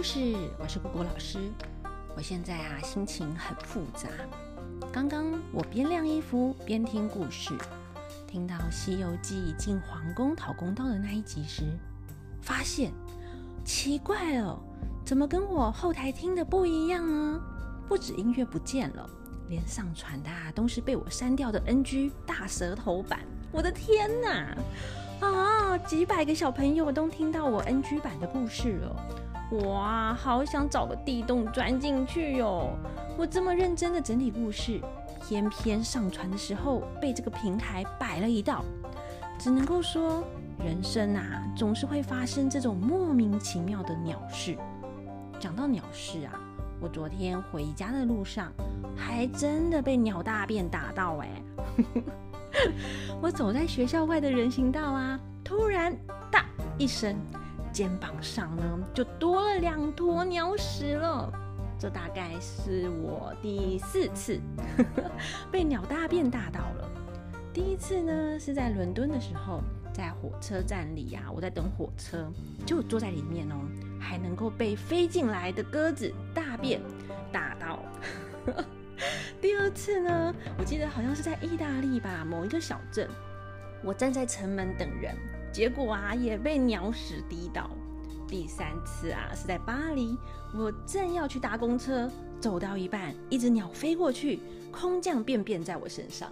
故事，我是果果老师。我现在啊，心情很复杂。刚刚我边晾衣服边听故事，听到《西游记》进皇宫讨公道的那一集时，发现奇怪了，怎么跟我后台听的不一样呢？不止音乐不见了，连上传的都是被我删掉的 NG 大舌头版。我的天哪！啊，几百个小朋友都听到我 NG 版的故事了。哇，好想找个地洞钻进去哟！我这么认真的整理故事，偏偏上传的时候被这个平台摆了一道。只能够说，人生啊，总是会发生这种莫名其妙的鸟事。讲到鸟事啊，我昨天回家的路上，还真的被鸟大便打到哎！我走在学校外的人行道啊，突然“大”一声。肩膀上呢，就多了两坨鸟屎了。这大概是我第四次 被鸟大便大到了。第一次呢，是在伦敦的时候，在火车站里呀，我在等火车，就坐在里面哦，还能够被飞进来的鸽子大便打到。第二次呢，我记得好像是在意大利吧，某一个小镇，我站在城门等人。结果啊，也被鸟屎滴到。第三次啊，是在巴黎，我正要去搭公车，走到一半，一只鸟飞过去，空降便便在我身上。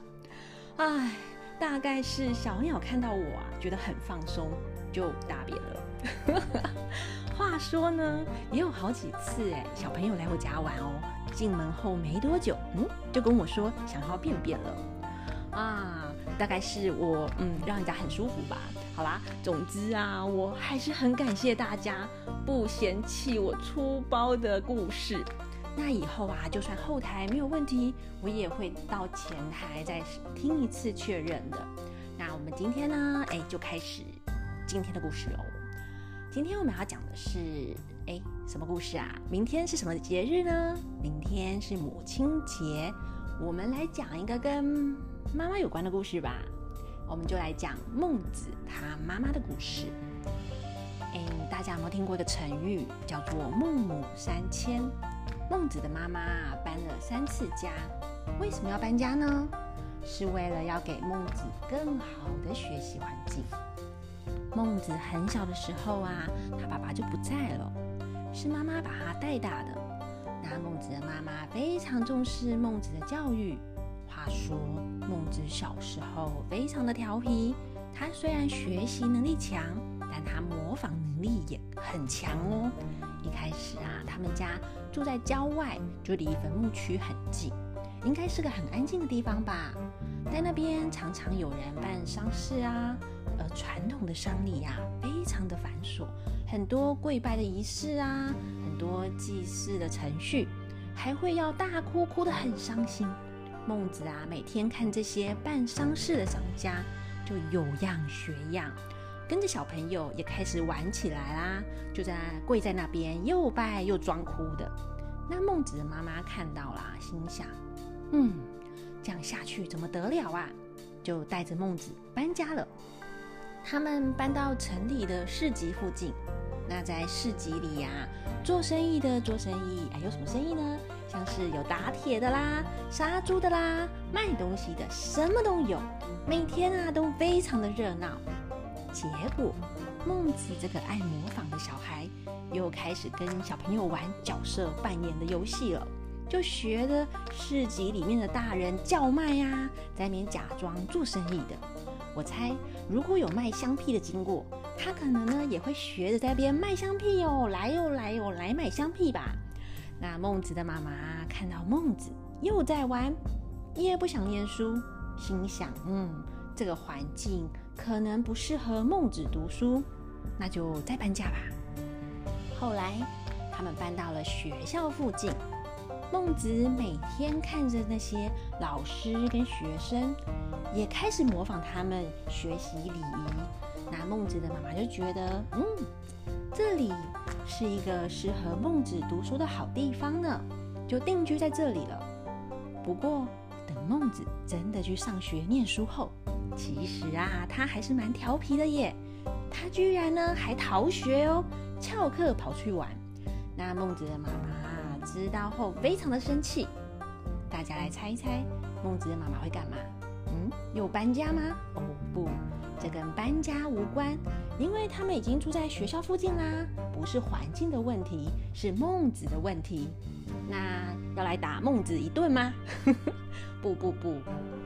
唉，大概是小鸟看到我啊，觉得很放松，就大便了。话说呢，也有好几次哎，小朋友来我家玩哦，进门后没多久，嗯，就跟我说想要便便了。啊，大概是我嗯，让人家很舒服吧。好啦，总之啊，我还是很感谢大家不嫌弃我粗包的故事。那以后啊，就算后台没有问题，我也会到前台再听一次确认的。那我们今天呢，哎，就开始今天的故事喽。今天我们要讲的是，哎，什么故事啊？明天是什么节日呢？明天是母亲节，我们来讲一个跟妈妈有关的故事吧。我们就来讲孟子他妈妈的故事。哎，大家有没有听过一个成语叫做“孟母三迁”？孟子的妈妈搬了三次家，为什么要搬家呢？是为了要给孟子更好的学习环境。孟子很小的时候啊，他爸爸就不在了，是妈妈把他带大的。那孟子的妈妈非常重视孟子的教育。话说孟子小时候非常的调皮，他虽然学习能力强，但他模仿能力也很强哦。一开始啊，他们家住在郊外，就离坟墓区很近，应该是个很安静的地方吧。在那边常常有人办丧事啊，而传统的丧礼呀非常的繁琐，很多跪拜的仪式啊，很多祭祀的程序，还会要大哭，哭得很伤心。孟子啊，每天看这些办丧事的商家，就有样学样，跟着小朋友也开始玩起来啦。就在跪在那边又拜又装哭的。那孟子的妈妈看到啦，心想：嗯，这样下去怎么得了啊？就带着孟子搬家了。他们搬到城里的市集附近。那在市集里呀，做生意的做生意，哎，有什么生意呢？像是有打铁的啦、杀猪的啦、卖东西的，什么都有。每天啊都非常的热闹。结果孟子这个爱模仿的小孩，又开始跟小朋友玩角色扮演的游戏了，就学的市集里面的大人叫卖呀，在那边假装做生意的。我猜如果有卖香屁的经过，他可能呢也会学着在边卖香屁哦，来哟来哟来买香屁吧。那孟子的妈妈看到孟子又在玩，也不想念书，心想：嗯，这个环境可能不适合孟子读书，那就再搬家吧。后来他们搬到了学校附近，孟子每天看着那些老师跟学生，也开始模仿他们学习礼仪。那孟子的妈妈就觉得：嗯，这里。是一个适合孟子读书的好地方呢，就定居在这里了。不过，等孟子真的去上学念书后，其实啊，他还是蛮调皮的耶。他居然呢还逃学哦，翘课跑去玩。那孟子的妈妈知道后非常的生气。大家来猜一猜，孟子的妈妈会干嘛？嗯，又搬家吗？哦不，这跟搬家无关，因为他们已经住在学校附近啦，不是环境的问题，是孟子的问题。那要来打孟子一顿吗？不不不，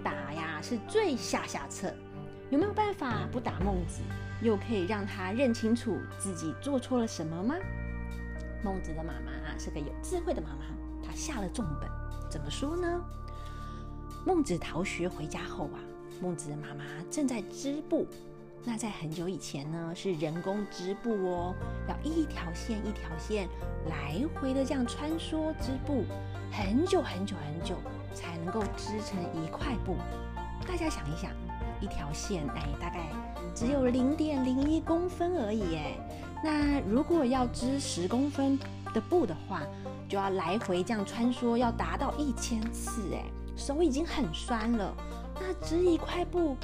打呀是最下下策。有没有办法不打孟子，又可以让他认清楚自己做错了什么吗？孟子的妈妈是个有智慧的妈妈，她下了重本。怎么说呢？孟子逃学回家后啊，孟子的妈妈正在织布。那在很久以前呢，是人工织布哦，要一条线一条线来回的这样穿梭织布，很久很久很久才能够织成一块布。大家想一想，一条线哎，大概只有零点零一公分而已哎。那如果要织十公分的布的话，就要来回这样穿梭，要达到一千次哎，手已经很酸了。那织一块布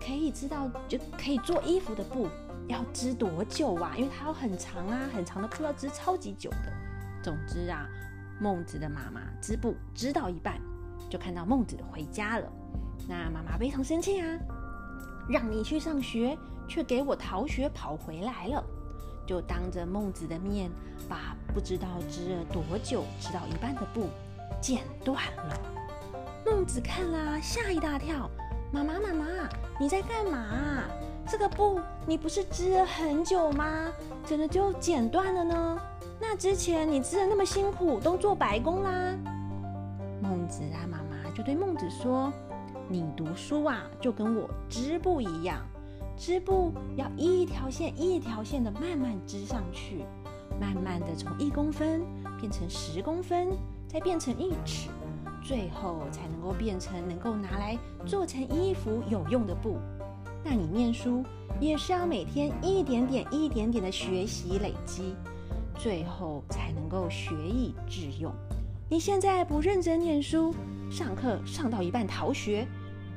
可以知道就可以做衣服的布要织多久啊？因为它要很长啊，很长的布要织超级久的。总之啊，孟子的妈妈织布织到一半，就看到孟子回家了。那妈妈非常生气啊，让你去上学，却给我逃学跑回来了。就当着孟子的面，把不知道织了多久、织到一半的布剪断了。孟子看了，吓一大跳：“妈妈，妈妈，你在干嘛？这个布你不是织了很久吗？怎么就剪断了呢？那之前你织的那么辛苦，都做白工啦。”孟子啊，妈妈就对孟子说：“你读书啊，就跟我织布一样。”织布要一条线一条线的慢慢织上去，慢慢的从一公分变成十公分，再变成一尺，最后才能够变成能够拿来做成衣服有用的布。那你念书也是要每天一点点一点点的学习累积，最后才能够学以致用。你现在不认真念书，上课上到一半逃学，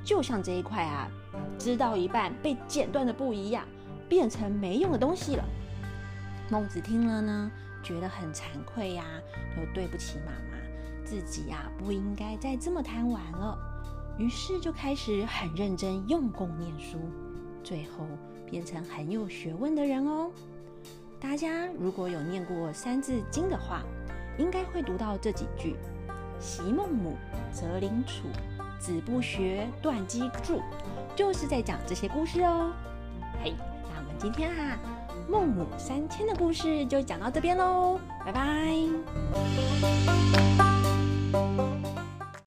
就像这一块啊。织到一半被剪断的布一样，变成没用的东西了。孟子听了呢，觉得很惭愧呀，又对不起妈妈，自己呀不应该再这么贪玩了。于是就开始很认真用功念书，最后变成很有学问的人哦。大家如果有念过《三字经》的话，应该会读到这几句：“昔孟母，择邻处。”子不学，断机杼，就是在讲这些故事哦。嘿，那我们今天啊孟母三迁的故事就讲到这边喽，拜拜。Música